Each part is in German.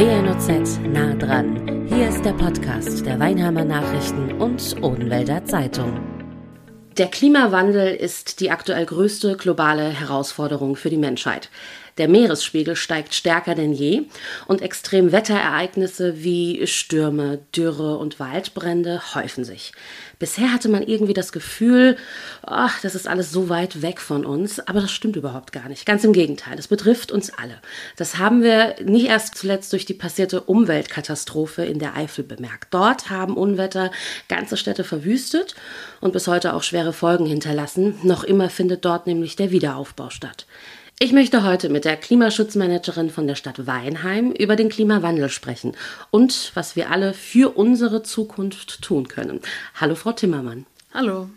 WNOZ nah dran. Hier ist der Podcast der Weinheimer Nachrichten und Odenwälder Zeitung. Der Klimawandel ist die aktuell größte globale Herausforderung für die Menschheit. Der Meeresspiegel steigt stärker denn je und Extremwetterereignisse wie Stürme, Dürre und Waldbrände häufen sich. Bisher hatte man irgendwie das Gefühl, ach, das ist alles so weit weg von uns, aber das stimmt überhaupt gar nicht. Ganz im Gegenteil, es betrifft uns alle. Das haben wir nicht erst zuletzt durch die passierte Umweltkatastrophe in der Eifel bemerkt. Dort haben Unwetter ganze Städte verwüstet und bis heute auch schwere Folgen hinterlassen. Noch immer findet dort nämlich der Wiederaufbau statt. Ich möchte heute mit der Klimaschutzmanagerin von der Stadt Weinheim über den Klimawandel sprechen und was wir alle für unsere Zukunft tun können. Hallo, Frau Timmermann. Hallo.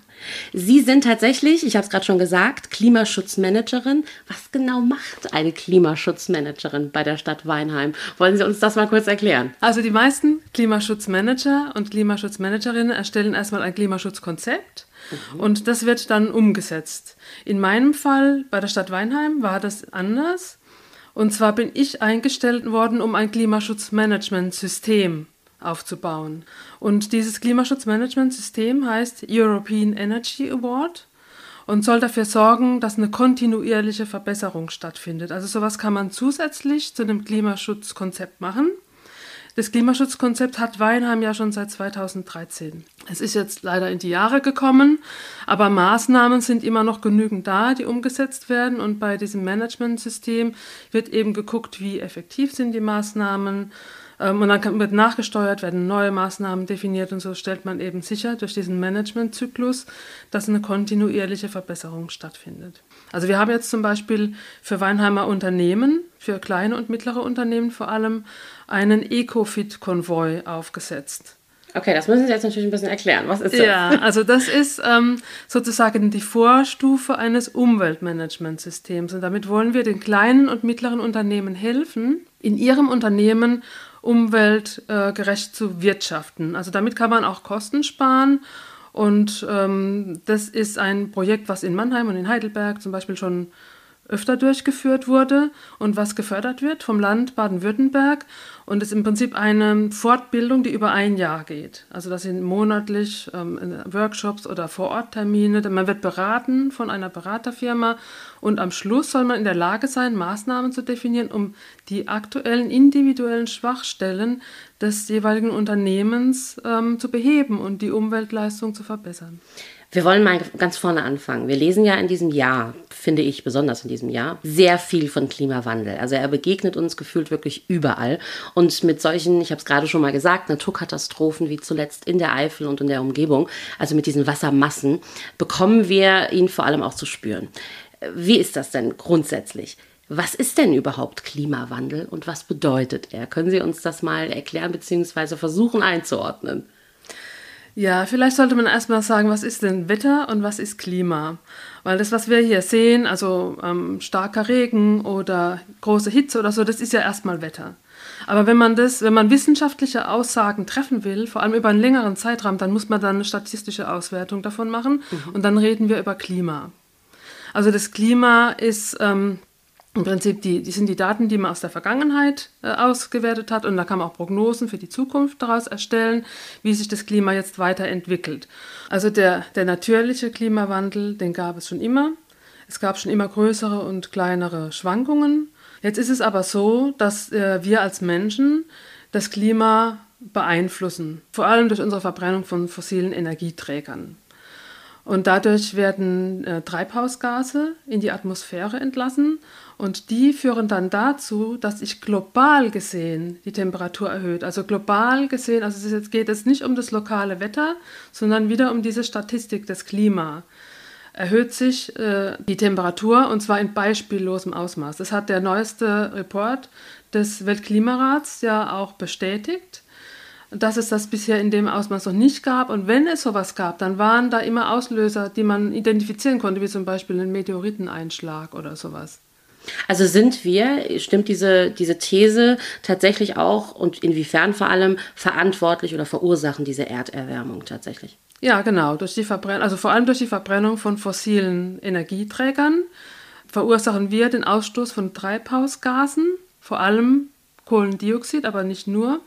Sie sind tatsächlich, ich habe es gerade schon gesagt, Klimaschutzmanagerin. Was genau macht eine Klimaschutzmanagerin bei der Stadt Weinheim? Wollen Sie uns das mal kurz erklären? Also die meisten Klimaschutzmanager und Klimaschutzmanagerinnen erstellen erstmal ein Klimaschutzkonzept und das wird dann umgesetzt. In meinem Fall bei der Stadt Weinheim war das anders. Und zwar bin ich eingestellt worden, um ein Klimaschutzmanagementsystem aufzubauen. Und dieses Klimaschutzmanagementsystem heißt European Energy Award und soll dafür sorgen, dass eine kontinuierliche Verbesserung stattfindet. Also sowas kann man zusätzlich zu dem Klimaschutzkonzept machen. Das Klimaschutzkonzept hat Weinheim ja schon seit 2013. Es ist jetzt leider in die Jahre gekommen, aber Maßnahmen sind immer noch genügend da, die umgesetzt werden. Und bei diesem Managementsystem wird eben geguckt, wie effektiv sind die Maßnahmen. Ähm, und dann wird nachgesteuert, werden neue Maßnahmen definiert und so stellt man eben sicher durch diesen Managementzyklus, dass eine kontinuierliche Verbesserung stattfindet. Also wir haben jetzt zum Beispiel für Weinheimer Unternehmen, für kleine und mittlere Unternehmen vor allem, einen Ecofit-Konvoi aufgesetzt. Okay, das müssen Sie jetzt natürlich ein bisschen erklären. Was ist das? Ja, also das ist ähm, sozusagen die Vorstufe eines Umweltmanagementsystems. Und damit wollen wir den kleinen und mittleren Unternehmen helfen, in ihrem Unternehmen umweltgerecht zu wirtschaften. Also damit kann man auch Kosten sparen. Und ähm, das ist ein Projekt, was in Mannheim und in Heidelberg zum Beispiel schon öfter durchgeführt wurde und was gefördert wird vom Land Baden-Württemberg. Und es ist im Prinzip eine Fortbildung, die über ein Jahr geht. Also das sind monatlich ähm, Workshops oder Vororttermine. Man wird beraten von einer Beraterfirma und am Schluss soll man in der Lage sein, Maßnahmen zu definieren, um die aktuellen individuellen Schwachstellen des jeweiligen Unternehmens ähm, zu beheben und die Umweltleistung zu verbessern. Wir wollen mal ganz vorne anfangen. Wir lesen ja in diesem Jahr, finde ich besonders in diesem Jahr, sehr viel von Klimawandel. Also er begegnet uns gefühlt wirklich überall. Und mit solchen, ich habe es gerade schon mal gesagt, Naturkatastrophen wie zuletzt in der Eifel und in der Umgebung, also mit diesen Wassermassen, bekommen wir ihn vor allem auch zu spüren. Wie ist das denn grundsätzlich? Was ist denn überhaupt Klimawandel und was bedeutet er? Können Sie uns das mal erklären bzw. versuchen einzuordnen? Ja, vielleicht sollte man erstmal sagen, was ist denn Wetter und was ist Klima? Weil das, was wir hier sehen, also ähm, starker Regen oder große Hitze oder so, das ist ja erstmal Wetter. Aber wenn man das, wenn man wissenschaftliche Aussagen treffen will, vor allem über einen längeren Zeitraum, dann muss man dann eine statistische Auswertung davon machen mhm. und dann reden wir über Klima. Also das Klima ist ähm, im Prinzip die, die sind die Daten, die man aus der Vergangenheit äh, ausgewertet hat und da kann man auch Prognosen für die Zukunft daraus erstellen, wie sich das Klima jetzt weiterentwickelt. Also der, der natürliche Klimawandel, den gab es schon immer. Es gab schon immer größere und kleinere Schwankungen. Jetzt ist es aber so, dass äh, wir als Menschen das Klima beeinflussen, vor allem durch unsere Verbrennung von fossilen Energieträgern. Und dadurch werden äh, Treibhausgase in die Atmosphäre entlassen und die führen dann dazu, dass sich global gesehen die Temperatur erhöht. Also global gesehen, also es geht es nicht um das lokale Wetter, sondern wieder um diese Statistik des Klima. Erhöht sich äh, die Temperatur und zwar in beispiellosem Ausmaß. Das hat der neueste Report des Weltklimarats ja auch bestätigt dass es das bisher in dem Ausmaß noch nicht gab. Und wenn es sowas gab, dann waren da immer Auslöser, die man identifizieren konnte, wie zum Beispiel ein Meteoriteneinschlag oder sowas. Also sind wir, stimmt diese, diese These tatsächlich auch und inwiefern vor allem verantwortlich oder verursachen diese Erderwärmung tatsächlich? Ja, genau. Durch die Verbrennung, also vor allem durch die Verbrennung von fossilen Energieträgern verursachen wir den Ausstoß von Treibhausgasen, vor allem Kohlendioxid, aber nicht nur.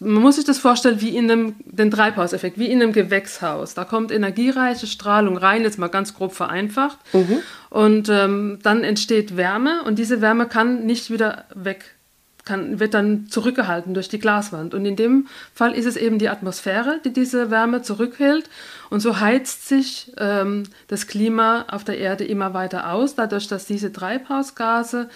Man muss sich das vorstellen wie in einem, den Treibhauseffekt, wie in einem Gewächshaus. Da kommt energiereiche Strahlung rein, jetzt mal ganz grob vereinfacht. Mhm. Und ähm, dann entsteht Wärme und diese Wärme kann nicht wieder weg kann, wird dann zurückgehalten durch die Glaswand. Und in dem Fall ist es eben die Atmosphäre, die diese Wärme zurückhält. Und so heizt sich ähm, das Klima auf der Erde immer weiter aus, dadurch, dass diese Treibhausgase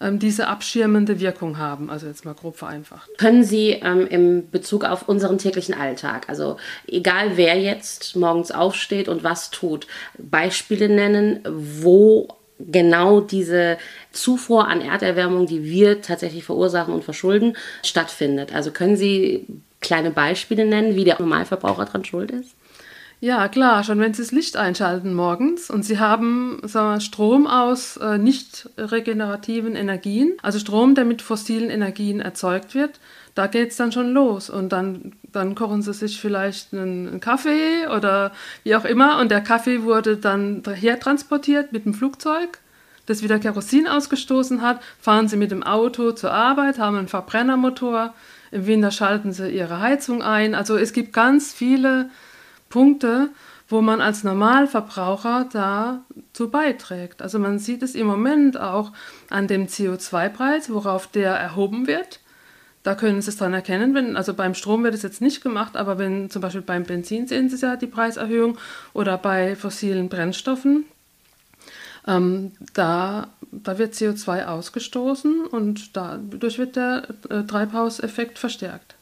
diese abschirmende Wirkung haben. Also jetzt mal grob vereinfacht. Können Sie ähm, im Bezug auf unseren täglichen Alltag, also egal wer jetzt morgens aufsteht und was tut, Beispiele nennen, wo genau diese Zufuhr an Erderwärmung, die wir tatsächlich verursachen und verschulden, stattfindet. Also können Sie kleine Beispiele nennen, wie der Normalverbraucher dran schuld ist? Ja, klar, schon wenn Sie das Licht einschalten morgens und Sie haben sagen wir, Strom aus äh, nicht regenerativen Energien, also Strom, der mit fossilen Energien erzeugt wird, da geht es dann schon los. Und dann, dann kochen Sie sich vielleicht einen, einen, Kaffee oder wie auch immer und der Kaffee wurde dann hertransportiert mit dem Flugzeug, das wieder Kerosin ausgestoßen hat, fahren Sie mit dem Auto zur Arbeit, haben einen Verbrennermotor, im Winter schalten Sie Ihre Heizung ein. Also es gibt ganz viele Punkte, wo man als Normalverbraucher dazu beiträgt. Also man sieht es im Moment auch an dem CO2-Preis, worauf der erhoben wird. Da können Sie es dran erkennen, wenn, also beim Strom wird es jetzt nicht gemacht, aber wenn zum Beispiel beim Benzin sehen Sie ja die Preiserhöhung oder bei fossilen Brennstoffen, ähm, da, da wird CO2 ausgestoßen und dadurch wird der äh, Treibhauseffekt verstärkt.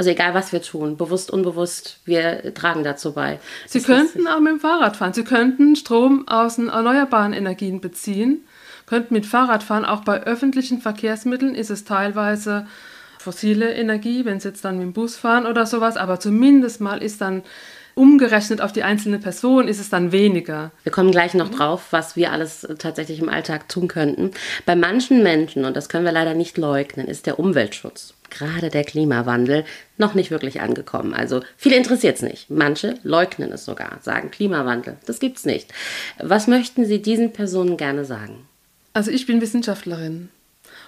Also egal, was wir tun, bewusst, unbewusst, wir tragen dazu bei. Sie das könnten auch mit dem Fahrrad fahren. Sie könnten Strom aus den erneuerbaren Energien beziehen, könnten mit Fahrrad fahren. Auch bei öffentlichen Verkehrsmitteln ist es teilweise fossile Energie, wenn Sie jetzt dann mit dem Bus fahren oder sowas. Aber zumindest mal ist dann umgerechnet auf die einzelne Person ist es dann weniger. Wir kommen gleich noch drauf, was wir alles tatsächlich im Alltag tun könnten. Bei manchen Menschen, und das können wir leider nicht leugnen, ist der Umweltschutz gerade der Klimawandel noch nicht wirklich angekommen. Also viele interessiert es nicht. Manche leugnen es sogar, sagen Klimawandel, das gibt es nicht. Was möchten Sie diesen Personen gerne sagen? Also ich bin Wissenschaftlerin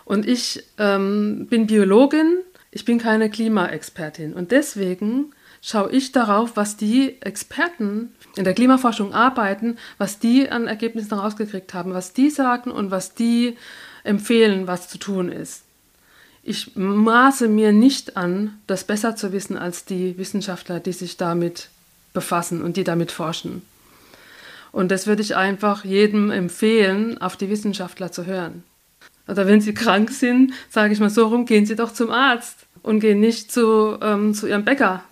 und ich ähm, bin Biologin, ich bin keine Klimaexpertin und deswegen schaue ich darauf, was die Experten in der Klimaforschung arbeiten, was die an Ergebnissen rausgekriegt haben, was die sagen und was die empfehlen, was zu tun ist. Ich maße mir nicht an, das besser zu wissen als die Wissenschaftler, die sich damit befassen und die damit forschen. Und das würde ich einfach jedem empfehlen, auf die Wissenschaftler zu hören. Oder wenn sie krank sind, sage ich mal so rum, gehen sie doch zum Arzt und gehen nicht zu, ähm, zu ihrem Bäcker.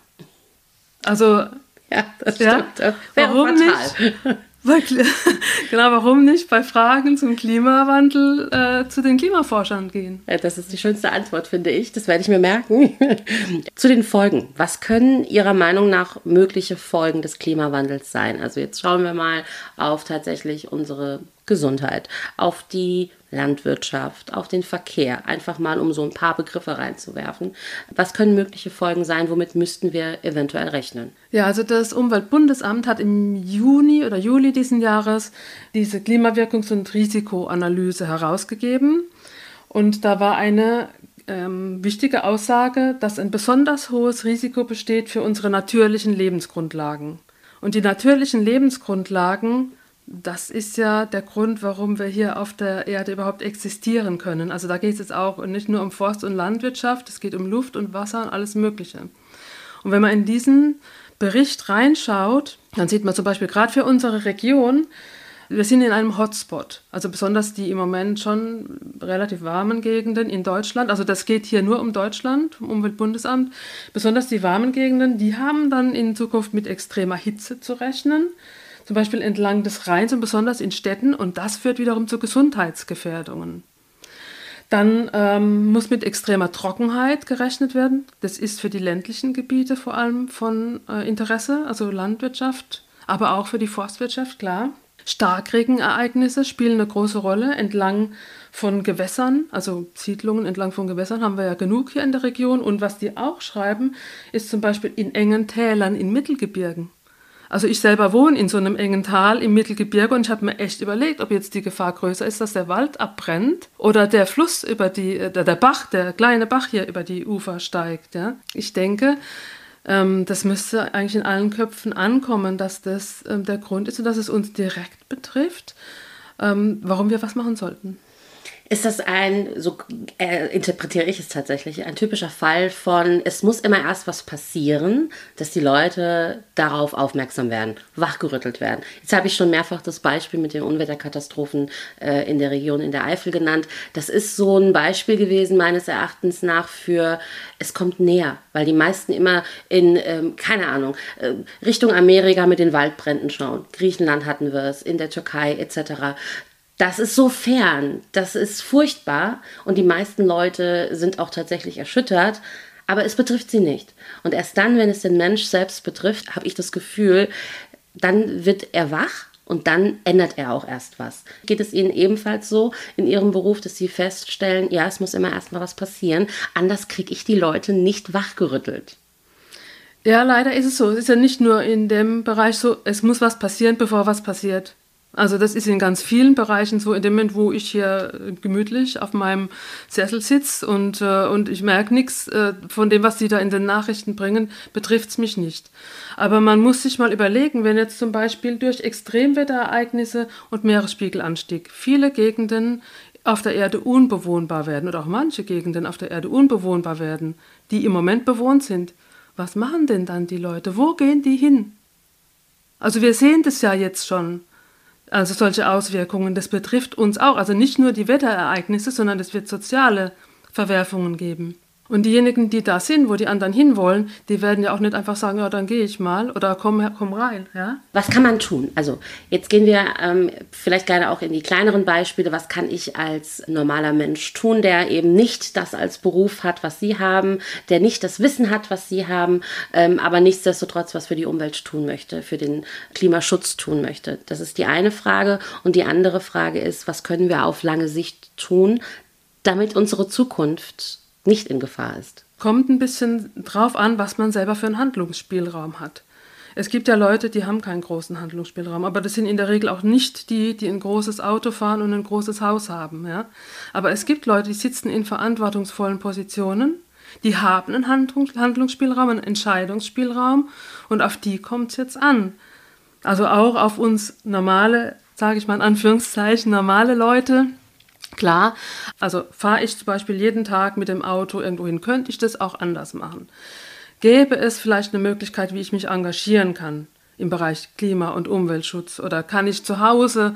Also, ja, das stimmt. Ja, warum nicht? genau, warum nicht bei Fragen zum Klimawandel äh, zu den Klimaforschern gehen? Ja, das ist die schönste Antwort, finde ich. Das werde ich mir merken. zu den Folgen. Was können Ihrer Meinung nach mögliche Folgen des Klimawandels sein? Also jetzt schauen wir mal auf tatsächlich unsere Gesundheit, auf die Landwirtschaft, auf den Verkehr, einfach mal um so ein paar Begriffe reinzuwerfen. Was können mögliche Folgen sein? Womit müssten wir eventuell rechnen? Ja, also das Umweltbundesamt hat im Juni oder Juli diesen Jahres diese Klimawirkungs- und Risikoanalyse herausgegeben. Und da war eine ähm, wichtige Aussage, dass ein besonders hohes Risiko besteht für unsere natürlichen Lebensgrundlagen. Und die natürlichen Lebensgrundlagen das ist ja der Grund, warum wir hier auf der Erde überhaupt existieren können. Also da geht es jetzt auch nicht nur um Forst- und Landwirtschaft, es geht um Luft und Wasser und alles Mögliche. Und wenn man in diesen Bericht reinschaut, dann sieht man zum Beispiel gerade für unsere Region, wir sind in einem Hotspot, also besonders die im Moment schon relativ warmen Gegenden in Deutschland. Also das geht hier nur um Deutschland, vom Umweltbundesamt. Besonders die warmen Gegenden, die haben dann in Zukunft mit extremer Hitze zu rechnen zum Beispiel entlang des Rheins und besonders in Städten und das führt wiederum zu Gesundheitsgefährdungen. Dann ähm, muss mit extremer Trockenheit gerechnet werden. Das ist für die ländlichen Gebiete vor allem von äh, Interesse, also Landwirtschaft, aber auch für die Forstwirtschaft, klar. Starkregenereignisse spielen eine große Rolle entlang von Gewässern, also Siedlungen entlang von Gewässern haben wir ja genug hier in der Region. Und was die auch schreiben, ist zum Beispiel in engen Tälern in Mittelgebirgen. Also ich selber wohne in so einem engen Tal im Mittelgebirge und ich habe mir echt überlegt, ob jetzt die Gefahr größer ist, dass der Wald abbrennt oder der Fluss über die, äh, der Bach, der kleine Bach hier über die Ufer steigt. Ja. Ich denke, ähm, das müsste eigentlich in allen Köpfen ankommen, dass das ähm, der Grund ist und dass es uns direkt betrifft, ähm, warum wir was machen sollten. Ist das ein, so äh, interpretiere ich es tatsächlich, ein typischer Fall von, es muss immer erst was passieren, dass die Leute darauf aufmerksam werden, wachgerüttelt werden. Jetzt habe ich schon mehrfach das Beispiel mit den Unwetterkatastrophen äh, in der Region in der Eifel genannt. Das ist so ein Beispiel gewesen, meines Erachtens nach, für es kommt näher, weil die meisten immer in, ähm, keine Ahnung, äh, Richtung Amerika mit den Waldbränden schauen. Griechenland hatten wir es, in der Türkei etc das ist so fern, das ist furchtbar und die meisten Leute sind auch tatsächlich erschüttert, aber es betrifft sie nicht. Und erst dann, wenn es den Mensch selbst betrifft, habe ich das Gefühl, dann wird er wach und dann ändert er auch erst was. Geht es Ihnen ebenfalls so in Ihrem Beruf, dass Sie feststellen, ja, es muss immer erst mal was passieren, anders kriege ich die Leute nicht wachgerüttelt? Ja, leider ist es so. Es ist ja nicht nur in dem Bereich so, es muss was passieren, bevor was passiert. Also das ist in ganz vielen Bereichen so, in dem Moment, wo ich hier gemütlich auf meinem Sessel sitze und, äh, und ich merke nichts äh, von dem, was die da in den Nachrichten bringen, betrifft es mich nicht. Aber man muss sich mal überlegen, wenn jetzt zum Beispiel durch Extremwetterereignisse und Meeresspiegelanstieg viele Gegenden auf der Erde unbewohnbar werden oder auch manche Gegenden auf der Erde unbewohnbar werden, die im Moment bewohnt sind, was machen denn dann die Leute? Wo gehen die hin? Also wir sehen das ja jetzt schon. Also solche Auswirkungen, das betrifft uns auch. Also nicht nur die Wetterereignisse, sondern es wird soziale Verwerfungen geben. Und diejenigen, die da sind, wo die anderen hinwollen, die werden ja auch nicht einfach sagen, ja, dann gehe ich mal oder komm, komm rein. Ja? Was kann man tun? Also jetzt gehen wir ähm, vielleicht gerne auch in die kleineren Beispiele. Was kann ich als normaler Mensch tun, der eben nicht das als Beruf hat, was Sie haben, der nicht das Wissen hat, was Sie haben, ähm, aber nichtsdestotrotz was für die Umwelt tun möchte, für den Klimaschutz tun möchte? Das ist die eine Frage. Und die andere Frage ist, was können wir auf lange Sicht tun, damit unsere Zukunft nicht in Gefahr ist. Kommt ein bisschen drauf an, was man selber für einen Handlungsspielraum hat. Es gibt ja Leute, die haben keinen großen Handlungsspielraum, aber das sind in der Regel auch nicht die, die ein großes Auto fahren und ein großes Haus haben. Ja? Aber es gibt Leute, die sitzen in verantwortungsvollen Positionen, die haben einen Handlungsspielraum, einen Entscheidungsspielraum und auf die kommt es jetzt an. Also auch auf uns normale, sage ich mal in Anführungszeichen, normale Leute, Klar, also fahre ich zum Beispiel jeden Tag mit dem Auto irgendwo hin, könnte ich das auch anders machen. Gäbe es vielleicht eine Möglichkeit, wie ich mich engagieren kann im Bereich Klima- und Umweltschutz? Oder kann ich zu Hause,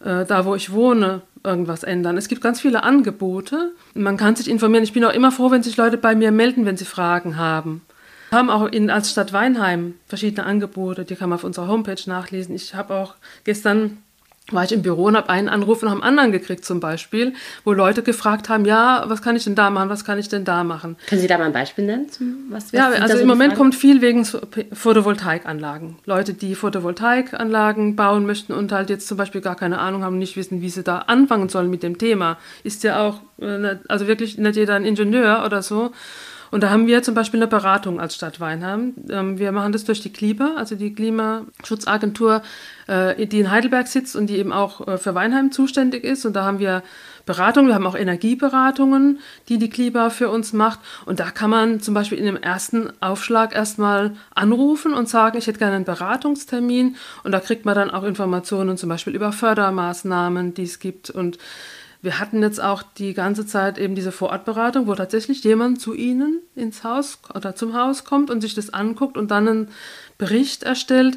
äh, da wo ich wohne, irgendwas ändern? Es gibt ganz viele Angebote. Man kann sich informieren. Ich bin auch immer froh, wenn sich Leute bei mir melden, wenn sie Fragen haben. Wir haben auch in, als Stadt Weinheim verschiedene Angebote, die kann man auf unserer Homepage nachlesen. Ich habe auch gestern war ich im Büro und habe einen Anruf nach dem anderen gekriegt zum Beispiel, wo Leute gefragt haben, ja, was kann ich denn da machen, was kann ich denn da machen. Können Sie da mal ein Beispiel nennen? Was, was ja, also so im Moment kommt viel wegen Photovoltaikanlagen. Leute, die Photovoltaikanlagen bauen möchten und halt jetzt zum Beispiel gar keine Ahnung haben, nicht wissen, wie sie da anfangen sollen mit dem Thema. Ist ja auch, äh, also wirklich nicht jeder ein Ingenieur oder so. Und da haben wir zum Beispiel eine Beratung als Stadt Weinheim. Ähm, wir machen das durch die KLIBA, also die Klimaschutzagentur, äh, die in Heidelberg sitzt und die eben auch äh, für Weinheim zuständig ist. Und da haben wir Beratungen, wir haben auch Energieberatungen, die die KLIBA für uns macht. Und da kann man zum Beispiel in dem ersten Aufschlag erstmal anrufen und sagen, ich hätte gerne einen Beratungstermin. Und da kriegt man dann auch Informationen zum Beispiel über Fördermaßnahmen, die es gibt und wir hatten jetzt auch die ganze Zeit eben diese Vorortberatung, wo tatsächlich jemand zu Ihnen ins Haus oder zum Haus kommt und sich das anguckt und dann einen Bericht erstellt.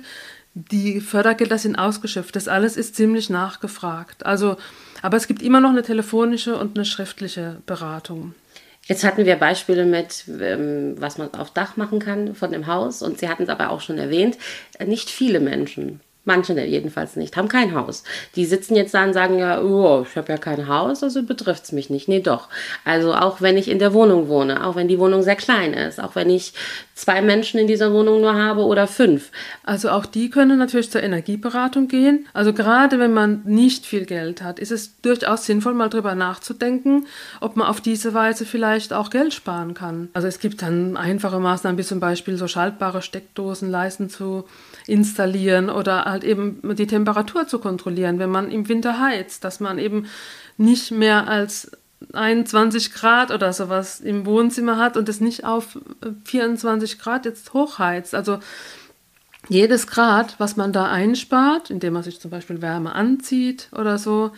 Die Fördergelder sind ausgeschöpft. Das alles ist ziemlich nachgefragt. Also, aber es gibt immer noch eine telefonische und eine schriftliche Beratung. Jetzt hatten wir Beispiele mit, ähm, was man auf Dach machen kann von dem Haus. Und Sie hatten es aber auch schon erwähnt, nicht viele Menschen Manche jedenfalls nicht, haben kein Haus. Die sitzen jetzt da und sagen ja, oh, ich habe ja kein Haus, also betrifft es mich nicht. Nee, doch. Also auch wenn ich in der Wohnung wohne, auch wenn die Wohnung sehr klein ist, auch wenn ich zwei Menschen in dieser Wohnung nur habe oder fünf. Also auch die können natürlich zur Energieberatung gehen. Also gerade wenn man nicht viel Geld hat, ist es durchaus sinnvoll, mal drüber nachzudenken, ob man auf diese Weise vielleicht auch Geld sparen kann. Also es gibt dann einfache Maßnahmen, wie zum Beispiel so schaltbare Steckdosen leisten zu installieren oder halt eben die Temperatur zu kontrollieren, wenn man im Winter heizt, dass man eben nicht mehr als 21 Grad oder sowas im Wohnzimmer hat und es nicht auf 24 Grad jetzt hochheizt. Also jedes Grad, was man da einspart, indem man sich zum Beispiel Wärme anzieht oder so,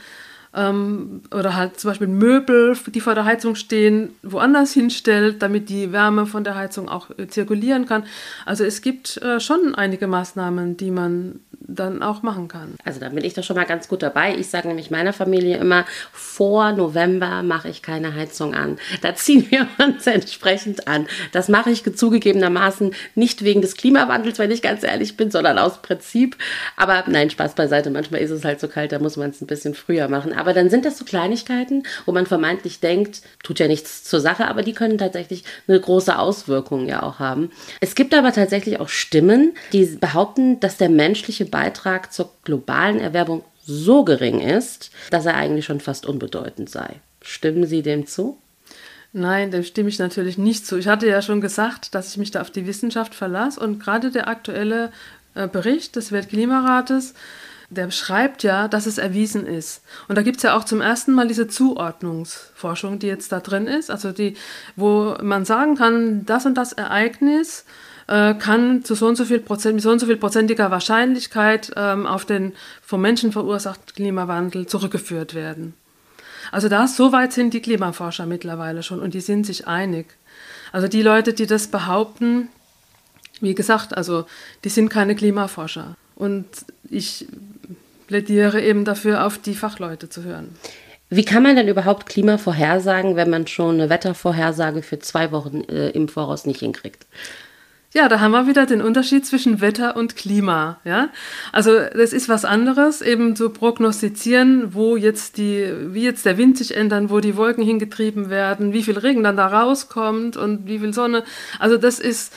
ähm, oder halt zum Beispiel Möbel, die vor der Heizung stehen, woanders hinstellt, damit die Wärme von der Heizung auch äh, zirkulieren kann. Also es gibt äh, schon einige Maßnahmen, die man dann auch machen kann. Also da bin ich doch schon mal ganz gut dabei. Ich sage nämlich meiner Familie immer, vor November mache ich keine Heizung an. Da ziehen wir uns entsprechend an. Das mache ich zugegebenermaßen nicht wegen des Klimawandels, wenn ich ganz ehrlich bin, sondern aus Prinzip. Aber nein, Spaß beiseite. Manchmal ist es halt so kalt, da muss man es ein bisschen früher machen. Aber dann sind das so Kleinigkeiten, wo man vermeintlich denkt, tut ja nichts zur Sache, aber die können tatsächlich eine große Auswirkung ja auch haben. Es gibt aber tatsächlich auch Stimmen, die behaupten, dass der menschliche Beitrag zur globalen Erwerbung so gering ist, dass er eigentlich schon fast unbedeutend sei. Stimmen Sie dem zu? Nein, dem stimme ich natürlich nicht zu. Ich hatte ja schon gesagt, dass ich mich da auf die Wissenschaft verlasse und gerade der aktuelle äh, Bericht des Weltklimarates, der beschreibt ja, dass es erwiesen ist. Und da gibt es ja auch zum ersten Mal diese Zuordnungsforschung, die jetzt da drin ist, also die, wo man sagen kann, das und das Ereignis äh, kann zu so und so viel Prozent, mit so und so viel prozentiger Wahrscheinlichkeit ähm, auf den vom Menschen verursachten Klimawandel zurückgeführt werden. Also da so weit sind die Klimaforscher mittlerweile schon und die sind sich einig. Also die Leute, die das behaupten, wie gesagt, also die sind keine Klimaforscher. Und ich plädiere eben dafür, auf die Fachleute zu hören. Wie kann man denn überhaupt Klima vorhersagen, wenn man schon eine Wettervorhersage für zwei Wochen äh, im Voraus nicht hinkriegt? Ja, da haben wir wieder den Unterschied zwischen Wetter und Klima. Ja, also das ist was anderes, eben zu prognostizieren, wo jetzt die, wie jetzt der Wind sich ändern, wo die Wolken hingetrieben werden, wie viel Regen dann da rauskommt und wie viel Sonne. Also das ist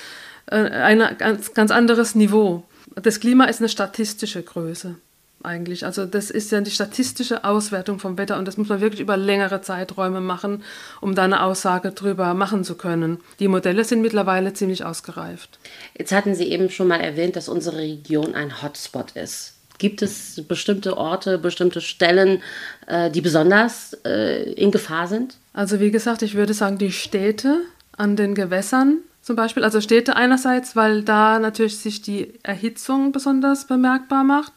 äh, ein ganz, ganz anderes Niveau. Das Klima ist eine statistische Größe eigentlich. Also das ist ja die statistische Auswertung vom Wetter und das muss man wirklich über längere Zeiträume machen, um da eine Aussage drüber machen zu können. Die Modelle sind mittlerweile ziemlich ausgereift. Jetzt hatten Sie eben schon mal erwähnt, dass unsere Region ein Hotspot ist. Gibt es bestimmte Orte, bestimmte Stellen, äh, die besonders äh, in Gefahr sind? Also wie gesagt, ich würde sagen, die Städte an den Gewässern zum Beispiel. Also Städte einerseits, weil da natürlich sich die Erhitzung besonders bemerkbar macht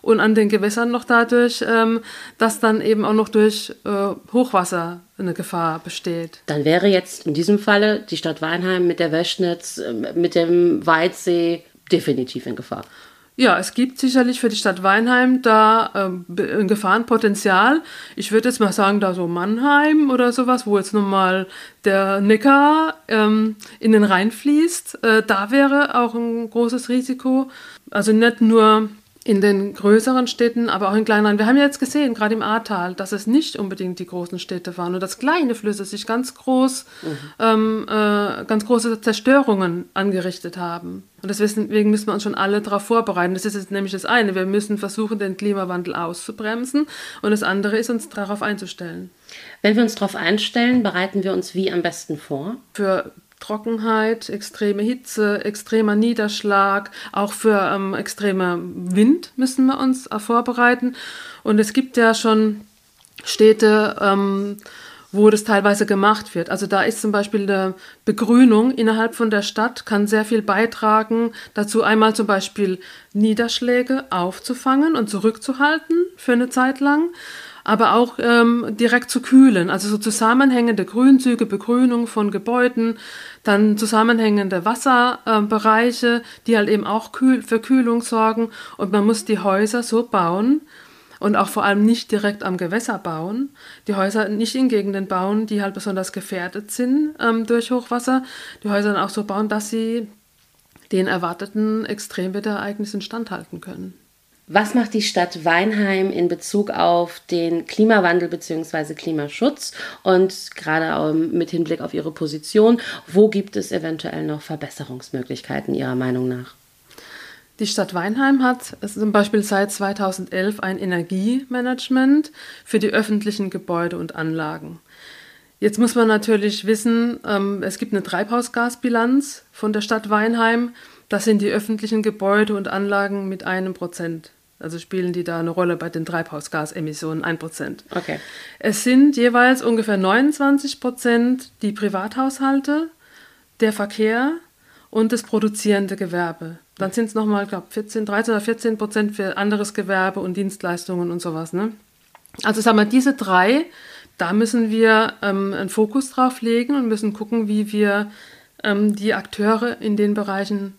und an den Gewässern noch dadurch, ähm, dass dann eben auch noch durch äh, Hochwasser eine Gefahr besteht. Dann wäre jetzt in diesem Falle die Stadt Weinheim mit der Wäschnitz, äh, mit dem Weidsee definitiv in Gefahr. Ja, es gibt sicherlich für die Stadt Weinheim da ähm, ein Gefahrenpotenzial. Ich würde jetzt mal sagen, da so Mannheim oder sowas, wo jetzt nun mal der Neckar ähm, in den Rhein fließt, äh, da wäre auch ein großes Risiko. Also nicht nur in den größeren Städten, aber auch in kleineren. Wir haben ja jetzt gesehen, gerade im Ahrtal, dass es nicht unbedingt die großen Städte waren und dass kleine Flüsse sich ganz groß, mhm. ähm, äh, ganz große Zerstörungen angerichtet haben. Und deswegen müssen wir uns schon alle darauf vorbereiten. Das ist jetzt nämlich das eine. Wir müssen versuchen, den Klimawandel auszubremsen. Und das andere ist, uns darauf einzustellen. Wenn wir uns darauf einstellen, bereiten wir uns wie am besten vor? Für Trockenheit, extreme Hitze, extremer Niederschlag, auch für ähm, extremer Wind müssen wir uns äh, vorbereiten. Und es gibt ja schon Städte, ähm, wo das teilweise gemacht wird. Also da ist zum Beispiel eine Begrünung innerhalb von der Stadt, kann sehr viel beitragen dazu, einmal zum Beispiel Niederschläge aufzufangen und zurückzuhalten für eine Zeit lang aber auch ähm, direkt zu kühlen. Also so zusammenhängende Grünzüge, Begrünung von Gebäuden, dann zusammenhängende Wasserbereiche, die halt eben auch für Kühlung sorgen. Und man muss die Häuser so bauen, und auch vor allem nicht direkt am Gewässer bauen. Die Häuser nicht in Gegenden bauen, die halt besonders gefährdet sind ähm, durch Hochwasser. Die Häuser dann auch so bauen, dass sie den erwarteten Extremwetterereignissen standhalten können. Was macht die Stadt Weinheim in Bezug auf den Klimawandel bzw. Klimaschutz und gerade mit Hinblick auf Ihre Position, wo gibt es eventuell noch Verbesserungsmöglichkeiten Ihrer Meinung nach? Die Stadt Weinheim hat zum Beispiel seit 2011 ein Energiemanagement für die öffentlichen Gebäude und Anlagen. Jetzt muss man natürlich wissen, ähm, es gibt eine Treibhausgasbilanz von der Stadt Weinheim. Das sind die öffentlichen Gebäude und Anlagen mit einem Prozent. Also spielen die da eine Rolle bei den Treibhausgasemissionen, ein Prozent. Okay. Es sind jeweils ungefähr 29 Prozent die Privathaushalte, der Verkehr und das produzierende Gewerbe. Dann sind es nochmal, glaube ich, 14, 13 oder 14 Prozent für anderes Gewerbe und Dienstleistungen und sowas. Ne? Also sagen wir, diese drei, da müssen wir ähm, einen Fokus drauf legen und müssen gucken, wie wir ähm, die Akteure in den Bereichen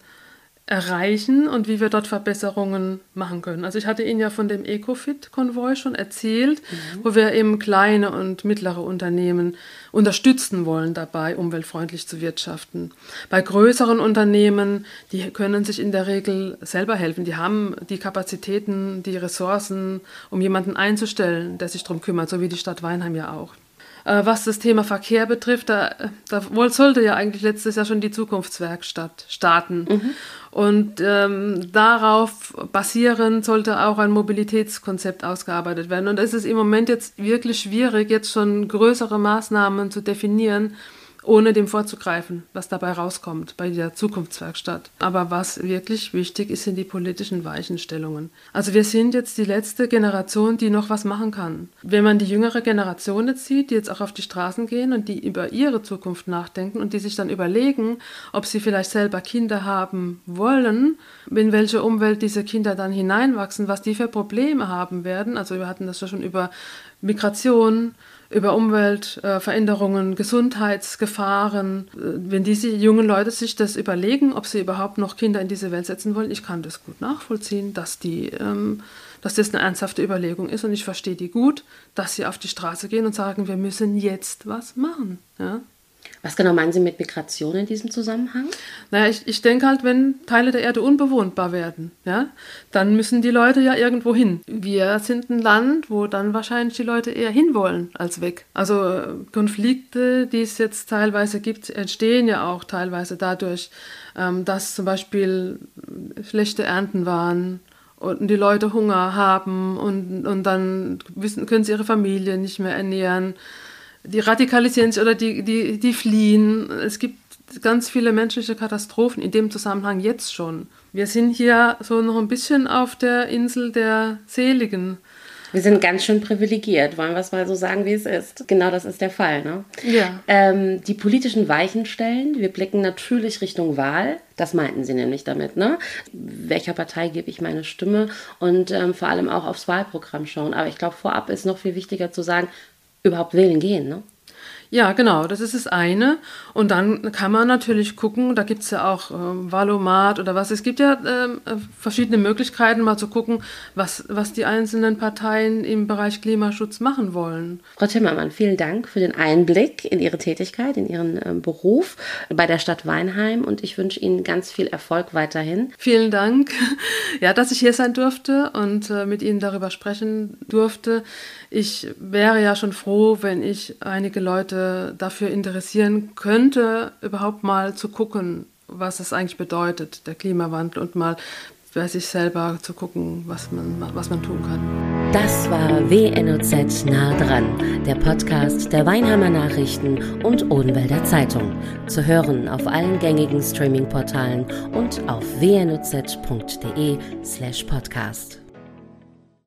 erreichen und wie wir dort Verbesserungen machen können. Also ich hatte Ihnen ja von dem Ecofit-Konvoi schon erzählt, mhm. wo wir eben kleine und mittlere Unternehmen unterstützen wollen dabei, umweltfreundlich zu wirtschaften. Bei größeren Unternehmen, die können sich in der Regel selber helfen. Die haben die Kapazitäten, die Ressourcen, um jemanden einzustellen, der sich darum kümmert, so wie die Stadt Weinheim ja auch. Äh, was das Thema Verkehr betrifft, da, da sollte ja eigentlich letztes Jahr schon die Zukunftswerkstatt starten. Mhm. Und ähm, darauf basierend sollte auch ein Mobilitätskonzept ausgearbeitet werden. Und es ist im Moment jetzt wirklich schwierig, jetzt schon größere Maßnahmen zu definieren, ohne dem vorzugreifen, was dabei rauskommt bei der Zukunftswerkstatt. Aber was wirklich wichtig ist, sind die politischen Weichenstellungen. Also wir sind jetzt die letzte Generation, die noch was machen kann. Wenn man die jüngere Generation jetzt sieht, die jetzt auch auf die Straßen gehen und die über ihre Zukunft nachdenken und die sich dann überlegen, ob sie vielleicht selber Kinder haben wollen, in welche Umwelt diese Kinder dann hineinwachsen, was die für Probleme haben werden. Also wir hatten das ja schon über Migration, über Umweltveränderungen, äh, Gesundheitsgefahren. Äh, wenn diese jungen Leute sich das überlegen, ob sie überhaupt noch Kinder in diese Welt setzen wollen, ich kann das gut nachvollziehen, dass, die, ähm, dass das eine ernsthafte Überlegung ist und ich verstehe die gut, dass sie auf die Straße gehen und sagen, wir müssen jetzt was machen. Ja? Was genau meinen Sie mit Migration in diesem Zusammenhang? Naja, ich, ich denke halt, wenn Teile der Erde unbewohnbar werden, ja, dann müssen die Leute ja irgendwo hin. Wir sind ein Land, wo dann wahrscheinlich die Leute eher hinwollen als weg. Also Konflikte, die es jetzt teilweise gibt, entstehen ja auch teilweise dadurch, ähm, dass zum Beispiel schlechte Ernten waren und die Leute Hunger haben und, und dann wissen, können sie ihre Familie nicht mehr ernähren die radikalisieren sich oder die, die, die fliehen. Es gibt ganz viele menschliche Katastrophen in dem Zusammenhang jetzt schon. Wir sind hier so noch ein bisschen auf der Insel der Seligen. Wir sind ganz schön privilegiert, wollen wir es mal so sagen, wie es ist. Genau das ist der Fall. Ne? Ja. Ähm, die politischen Weichenstellen, wir blicken natürlich Richtung Wahl. Das meinten Sie nämlich damit, ne? Welcher Partei gebe ich meine Stimme und ähm, vor allem auch aufs Wahlprogramm schauen. Aber ich glaube, vorab ist noch viel wichtiger zu sagen, überhaupt wählen gehen, ne? Ja, genau, das ist das eine. Und dann kann man natürlich gucken, da gibt es ja auch äh, Valomat oder was. Es gibt ja äh, verschiedene Möglichkeiten, mal zu gucken, was, was die einzelnen Parteien im Bereich Klimaschutz machen wollen. Frau Timmermann, vielen Dank für den Einblick in Ihre Tätigkeit, in Ihren äh, Beruf bei der Stadt Weinheim und ich wünsche Ihnen ganz viel Erfolg weiterhin. Vielen Dank, ja, dass ich hier sein durfte und äh, mit Ihnen darüber sprechen durfte. Ich wäre ja schon froh, wenn ich einige Leute dafür interessieren könnte, überhaupt mal zu gucken, was es eigentlich bedeutet, der Klimawandel und mal bei sich selber zu gucken, was man, was man tun kann. Das war WNOZ nah dran, der Podcast der Weinheimer Nachrichten und Odenwälder Zeitung. Zu hören auf allen gängigen Streaming-Portalen und auf wnoz.de slash podcast.